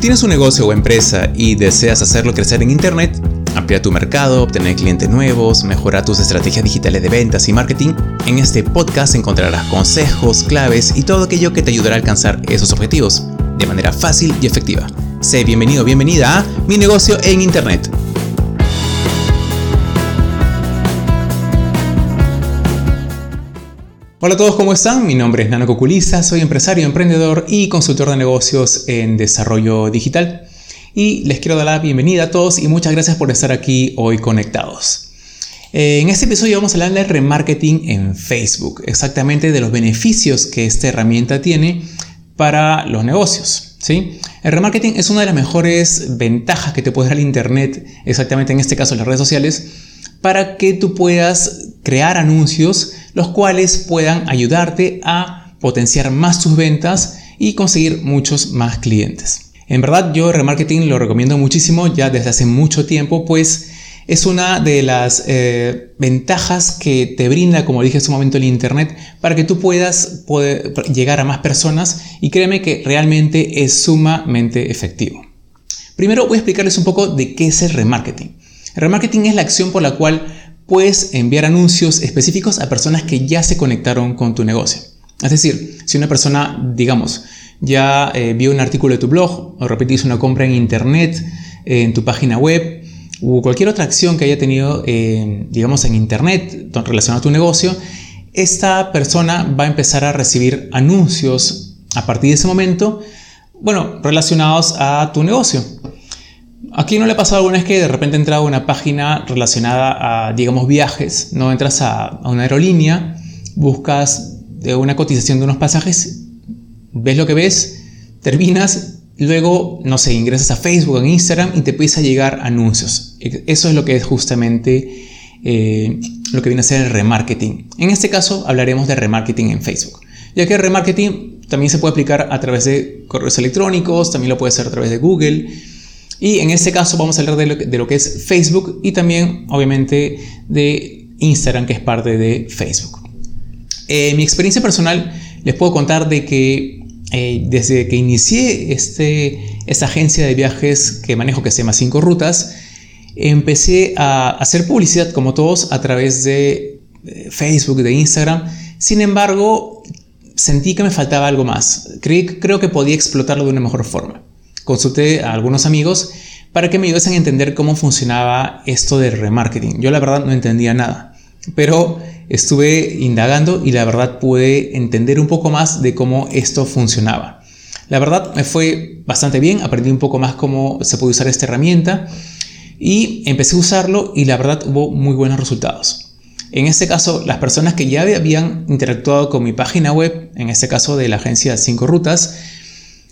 Si tienes un negocio o empresa y deseas hacerlo crecer en Internet, ampliar tu mercado, obtener clientes nuevos, mejorar tus estrategias digitales de ventas y marketing, en este podcast encontrarás consejos, claves y todo aquello que te ayudará a alcanzar esos objetivos de manera fácil y efectiva. Sé bienvenido, bienvenida a Mi negocio en Internet. Hola a todos, ¿cómo están? Mi nombre es Nano Coculiza, soy empresario, emprendedor y consultor de negocios en desarrollo digital. Y les quiero dar la bienvenida a todos y muchas gracias por estar aquí hoy conectados. En este episodio vamos a hablar de remarketing en Facebook, exactamente de los beneficios que esta herramienta tiene para los negocios. ¿sí? El remarketing es una de las mejores ventajas que te puede dar el Internet, exactamente en este caso las redes sociales, para que tú puedas crear anuncios los cuales puedan ayudarte a potenciar más tus ventas y conseguir muchos más clientes. En verdad yo remarketing lo recomiendo muchísimo ya desde hace mucho tiempo pues es una de las eh, ventajas que te brinda, como dije hace un momento, el Internet para que tú puedas poder llegar a más personas y créeme que realmente es sumamente efectivo. Primero voy a explicarles un poco de qué es el remarketing. El remarketing es la acción por la cual puedes enviar anuncios específicos a personas que ya se conectaron con tu negocio. Es decir, si una persona, digamos, ya eh, vio un artículo de tu blog o repetís una compra en internet, en tu página web o cualquier otra acción que haya tenido, digamos, en internet relacionada a tu negocio, esta persona va a empezar a recibir anuncios a partir de ese momento, bueno, relacionados a tu negocio. Aquí no le ha pasado alguna vez que de repente he entrado a una página relacionada a, digamos, viajes, no entras a, una aerolínea, buscas una cotización de unos pasajes, ves lo que ves, terminas, luego, no sé, ingresas a Facebook, en Instagram y te empieza a llegar anuncios. Eso es lo que es justamente eh, lo que viene a ser el remarketing. En este caso hablaremos de remarketing en Facebook, ya que el remarketing también se puede aplicar a través de correos electrónicos, también lo puede hacer a través de Google, y en este caso vamos a hablar de lo, que, es Facebook y también obviamente de Instagram, que es parte de Facebook. En mi experiencia personal les puedo contar de que eh, desde que inicié este, esta agencia de viajes que manejo que se llama 5 Rutas, empecé a hacer publicidad como todos a través de Facebook, de Instagram. Sin embargo, sentí que me faltaba algo más. creo que podía explotarlo de una mejor forma consulté a algunos amigos para que me ayudasen a entender cómo funcionaba esto del remarketing. Yo la verdad no entendía nada, pero estuve indagando y la verdad pude entender un poco más de cómo esto funcionaba. La verdad me fue bastante bien, aprendí un poco más cómo se puede usar esta herramienta y empecé a usarlo y la verdad hubo muy buenos resultados. En este caso, las personas que ya habían interactuado con mi página web, en este caso de la agencia 5 Rutas,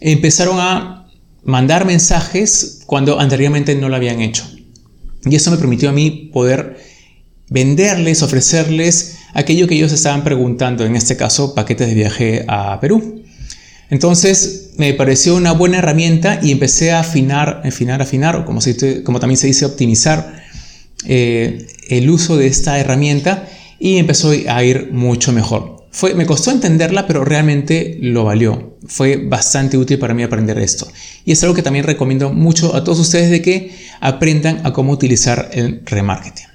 empezaron a mandar mensajes cuando anteriormente no lo habían hecho. Y eso me permitió a mí poder venderles, ofrecerles aquello que ellos estaban preguntando, en este caso paquetes de viaje a Perú. Entonces me pareció una buena herramienta y empecé a afinar, afinar, afinar, o como, como también se dice, optimizar eh, el uso de esta herramienta y empezó a ir mucho mejor me costó entenderla, pero realmente lo valió. Fue bastante útil para mí aprender esto. Y es algo que también recomiendo mucho a todos ustedes de que aprendan a cómo utilizar el remarketing.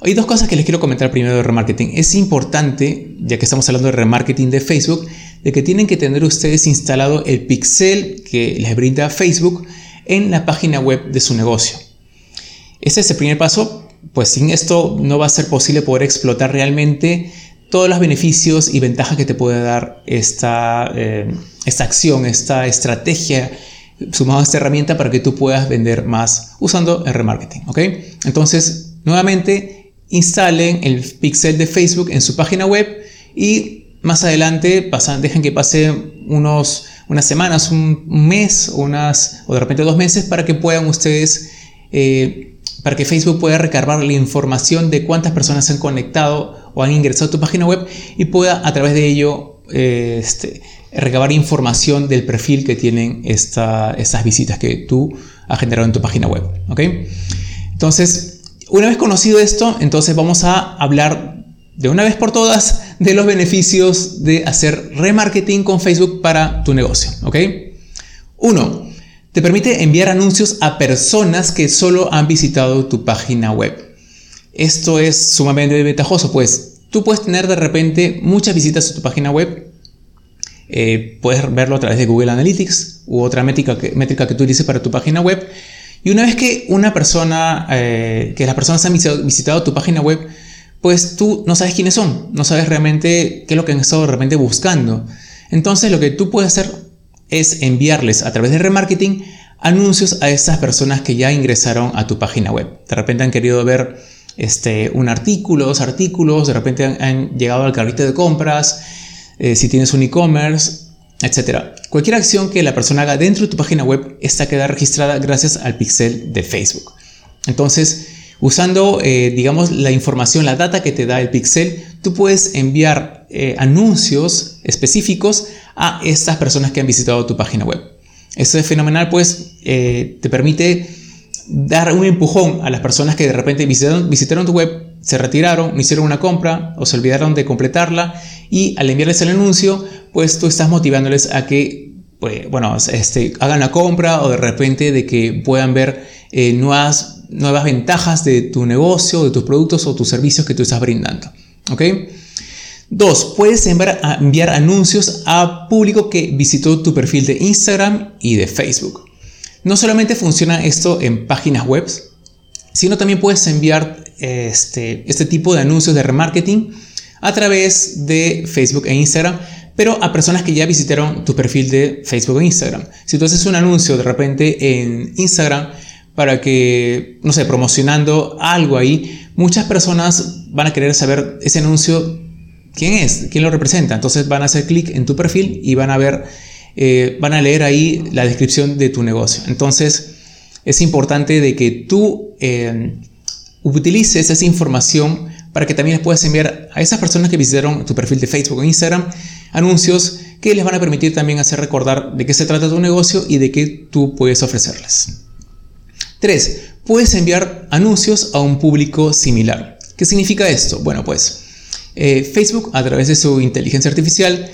Hay dos cosas que les quiero comentar primero de remarketing. Es importante, ya que estamos hablando de remarketing de Facebook, de que tienen que tener ustedes instalado el pixel que les brinda Facebook en la página web de su negocio. Ese es el primer paso, pues sin esto no va a ser posible poder explotar realmente todos los beneficios y ventajas que te puede dar esta, eh, esta acción, esta estrategia sumado a esta herramienta para que tú puedas vender más usando el remarketing. Entonces, nuevamente, instalen el pixel de Facebook en su página web y más adelante pasan, dejen que pase unos, unas semanas, un, mes unas, o de repente dos meses para que puedan ustedes... Eh, para que Facebook pueda recargar la información de cuántas personas se han conectado o han ingresado a tu página web y pueda a través de ello eh, este, recabar información del perfil que tienen estas visitas que tú has generado en tu página web. ¿ok? Entonces, una vez conocido esto, entonces vamos a hablar de una vez por todas de los beneficios de hacer remarketing con Facebook para tu negocio. ¿ok? 1. Te permite enviar anuncios a personas que solo han visitado tu página web. Esto es sumamente ventajoso, pues tú puedes tener de repente muchas visitas a tu página web. Eh, puedes verlo a través de Google Analytics u otra métrica que, métrica que tú utilices para tu página web. Y una vez que una persona, eh, que las personas han visitado, tu página web, pues tú no sabes quiénes son, no sabes realmente qué es lo que han estado de repente buscando. Entonces lo que tú puedes hacer es enviarles a través de remarketing anuncios a esas personas que ya ingresaron a tu página web. De repente han querido ver este, un artículo, dos artículos, de repente han, llegado al carrito de compras, eh, si tienes un e-commerce, etc. Cualquier acción que la persona haga dentro de tu página web, esta queda registrada gracias al pixel de Facebook. Entonces, usando, eh, digamos, la información, la data que te da el pixel, tú puedes enviar eh, anuncios específicos a estas personas que han visitado tu página web. Esto es fenomenal, pues te permite dar un empujón a las personas que de repente visitaron, tu web, se retiraron, hicieron una compra o se olvidaron de completarla y al enviarles el anuncio, pues tú estás motivándoles a que pues, bueno, este, hagan la compra o de repente de que puedan ver eh, nuevas, nuevas ventajas de tu negocio, de tus productos o tus servicios que tú estás brindando. ¿Ok? Dos, puedes enviar anuncios a público que visitó tu perfil de Instagram y de Facebook. No solamente funciona esto en páginas web, sino también puedes enviar este, este tipo de anuncios de remarketing a través de Facebook e Instagram, pero a personas que ya visitaron tu perfil de Facebook e Instagram. Si tú haces un anuncio de repente en Instagram para que, no sé, promocionando algo ahí, muchas personas van a querer saber ese anuncio, quién es, quién lo representa. Entonces van a hacer clic en tu perfil y van a ver eh, van a leer ahí la descripción de tu negocio. Entonces, es importante de que tú eh, utilices esa información para que también les puedas enviar a esas personas que visitaron tu perfil de Facebook o Instagram anuncios que les van a permitir también hacer recordar de qué se trata tu negocio y de qué tú puedes ofrecerles. 3. Puedes enviar anuncios a un público similar. ¿Qué significa esto? Bueno, pues eh, Facebook a través de su inteligencia artificial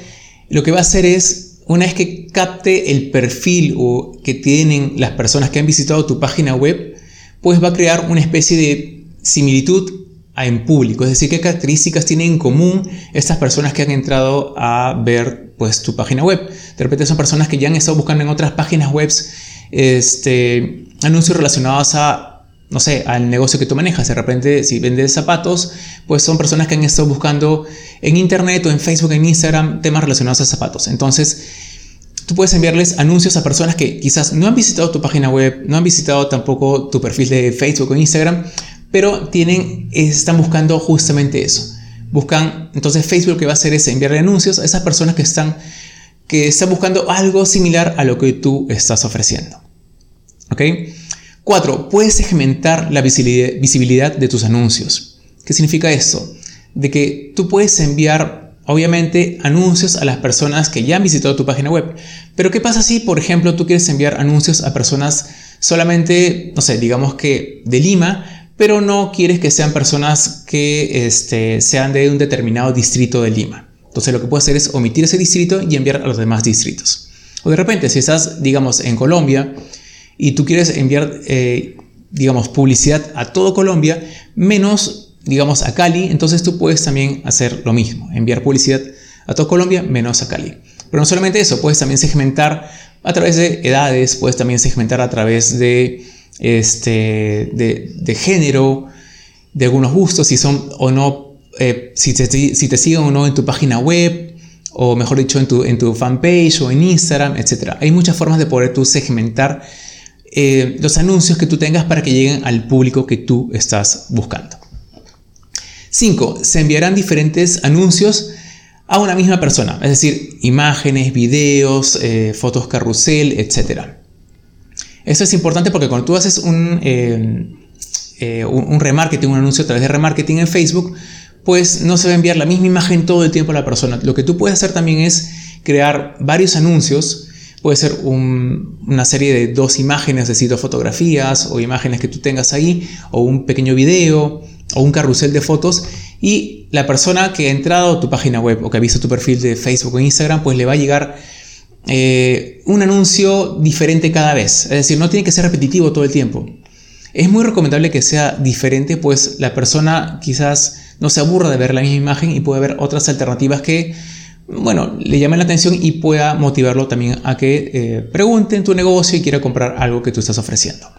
lo que va a hacer es una vez que capte el perfil o que tienen las personas que han visitado tu página web, pues va a crear una especie de similitud en público, es decir, qué características tienen en común estas personas que han entrado a ver pues tu página web. De repente son personas que ya han estado buscando en otras páginas web este, anuncios relacionados a no sé, al negocio que tú manejas. De repente, si vendes zapatos, pues son personas que han estado buscando en internet o en Facebook, en Instagram, temas relacionados a zapatos. Entonces, tú puedes enviarles anuncios a personas que quizás no han visitado tu página web, no han visitado tampoco tu perfil de Facebook o Instagram, pero tienen, están buscando justamente eso. Buscan, entonces Facebook lo que va a hacer es enviarle anuncios a esas personas que están, que están buscando algo similar a lo que tú estás ofreciendo. ¿Ok? 4. Puedes segmentar la visibilidad de tus anuncios. ¿Qué significa eso? De que tú puedes enviar, obviamente, anuncios a las personas que ya han visitado tu página web. Pero ¿qué pasa si, por ejemplo, tú quieres enviar anuncios a personas solamente, no sé, digamos que de Lima, pero no quieres que sean personas que este, sean de un determinado distrito de Lima? Entonces lo que puedes hacer es omitir ese distrito y enviar a los demás distritos. O de repente, si estás, digamos, en Colombia, y tú quieres enviar, eh, digamos, publicidad a todo Colombia, menos, digamos, a Cali, entonces tú puedes también hacer lo mismo, enviar publicidad a todo Colombia, menos a Cali. Pero no solamente eso, puedes también segmentar a través de edades, puedes también segmentar a través de, este, de, género, de algunos gustos, si son o no, eh, si, te, si te siguen o no en tu página web, o mejor dicho, en tu, en tu fanpage o en Instagram, etc. Hay muchas formas de poder tú segmentar eh, los anuncios que tú tengas para que lleguen al público que tú estás buscando. 5. Se enviarán diferentes anuncios a una misma persona, es decir, imágenes, videos, eh, fotos carrusel, etc. Esto es importante porque cuando tú haces un, eh, un, remarketing, un anuncio a través de remarketing en Facebook, pues no se va a enviar la misma imagen todo el tiempo a la persona. Lo que tú puedes hacer también es crear varios anuncios Puede ser una serie de dos imágenes, es decir, dos fotografías o imágenes que tú tengas ahí, o un pequeño video, o un carrusel de fotos, y la persona que ha entrado a tu página web o que ha visto tu perfil de Facebook o Instagram, pues le va a llegar eh, un anuncio diferente cada vez. Es decir, no tiene que ser repetitivo todo el tiempo. Es muy recomendable que sea diferente, pues la persona quizás no se aburra de ver la misma imagen y puede ver otras alternativas que, bueno, le llamen la atención y pueda motivarlo también a que eh, pregunte en tu negocio y quiera comprar algo que tú estás ofreciendo.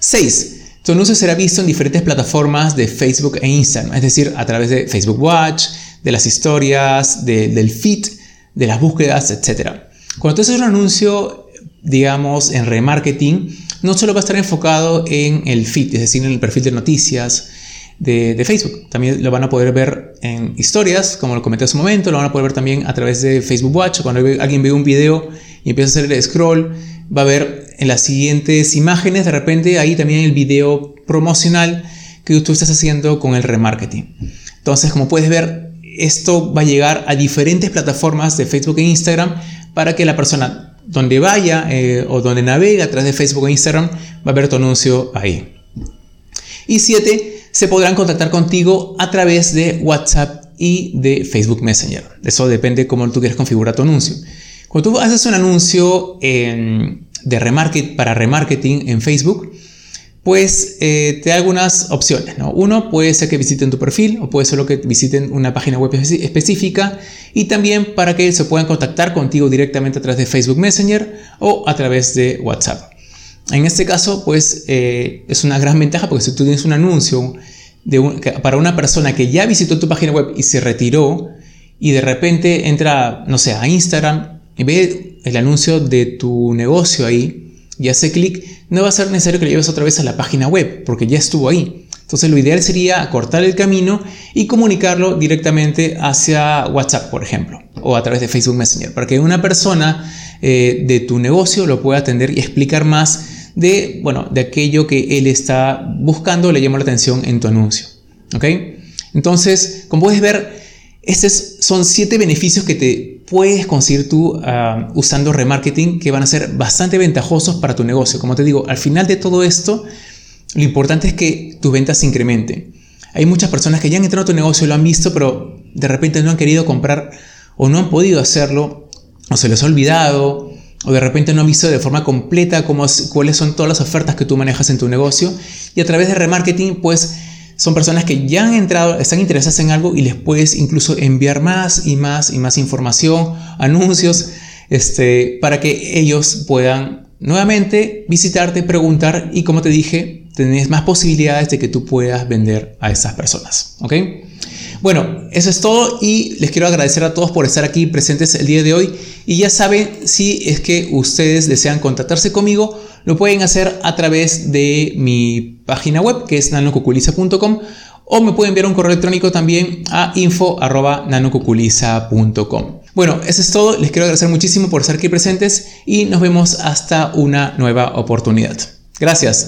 6. Tu anuncio será visto en diferentes plataformas de Facebook e Instagram, es decir, a través de Facebook Watch, de las historias, del feed, de las búsquedas, etc. Cuando tú haces un anuncio, digamos, en remarketing, no solo va a estar enfocado en el feed, es decir, en el perfil de noticias de, Facebook. También lo van a poder ver en historias, como lo comenté hace un momento, lo van a poder ver también a través de Facebook Watch. Cuando alguien ve un video y empieza a hacer el scroll, va a ver en las siguientes imágenes, de repente ahí también el video promocional que tú estás haciendo con el remarketing. Entonces, como puedes ver, esto va a llegar a diferentes plataformas de Facebook e Instagram para que la persona donde vaya eh, o donde navegue a través de Facebook o Instagram va a ver tu anuncio ahí. Y siete, se podrán contactar contigo a través de WhatsApp y de Facebook Messenger. Eso depende cómo tú quieres configurar tu anuncio. Cuando tú haces un anuncio de remarket, para remarketing en Facebook, pues eh, te da algunas opciones. Uno puede ser que visiten tu perfil o puede ser que visiten una página web específica y también para que se puedan contactar contigo directamente a través de Facebook Messenger o a través de WhatsApp. En este caso, pues eh, es una gran ventaja porque si tú tienes un anuncio para una persona que ya visitó tu página web y se retiró y de repente entra, no sé, a Instagram y ve el anuncio de tu negocio ahí, y hace clic, no va a ser necesario que lo lleves otra vez a la página web, porque ya estuvo ahí. Entonces lo ideal sería cortar el camino y comunicarlo directamente hacia WhatsApp, por ejemplo, o a través de Facebook Messenger, para que una persona eh, de tu negocio lo pueda atender y explicar más de, bueno, de aquello que él está buscando, le llama la atención en tu anuncio. ¿Ok? Entonces, como puedes ver, estos son siete beneficios que te puedes conseguir tú ah, usando remarketing que van a ser bastante ventajosos para tu negocio. Como te digo, al final de todo esto, lo importante es que tus ventas se incrementen. Hay muchas personas que ya han entrado a tu negocio lo han visto, pero de repente no han querido comprar o no han podido hacerlo, o se les ha olvidado, o de repente no han visto de forma completa cómo, cuáles son todas las ofertas que tú manejas en tu negocio. Y a través de remarketing, pues son personas que ya han entrado, están interesadas en algo y les puedes incluso enviar más y más y más información, anuncios, este, para que ellos puedan nuevamente visitarte, preguntar y como te dije, tenés más posibilidades de que tú puedas vender a esas personas. ¿Ok? Bueno, eso es todo y les quiero agradecer a todos por estar aquí presentes el día de hoy. Y ya saben, si es que ustedes desean contactarse conmigo, lo pueden hacer a través de mi página web que es nanococuliza.com o me pueden enviar un correo electrónico también a info.nanococuliza.com. Bueno, eso es todo. Les quiero agradecer muchísimo por estar aquí presentes y nos vemos hasta una nueva oportunidad. Gracias.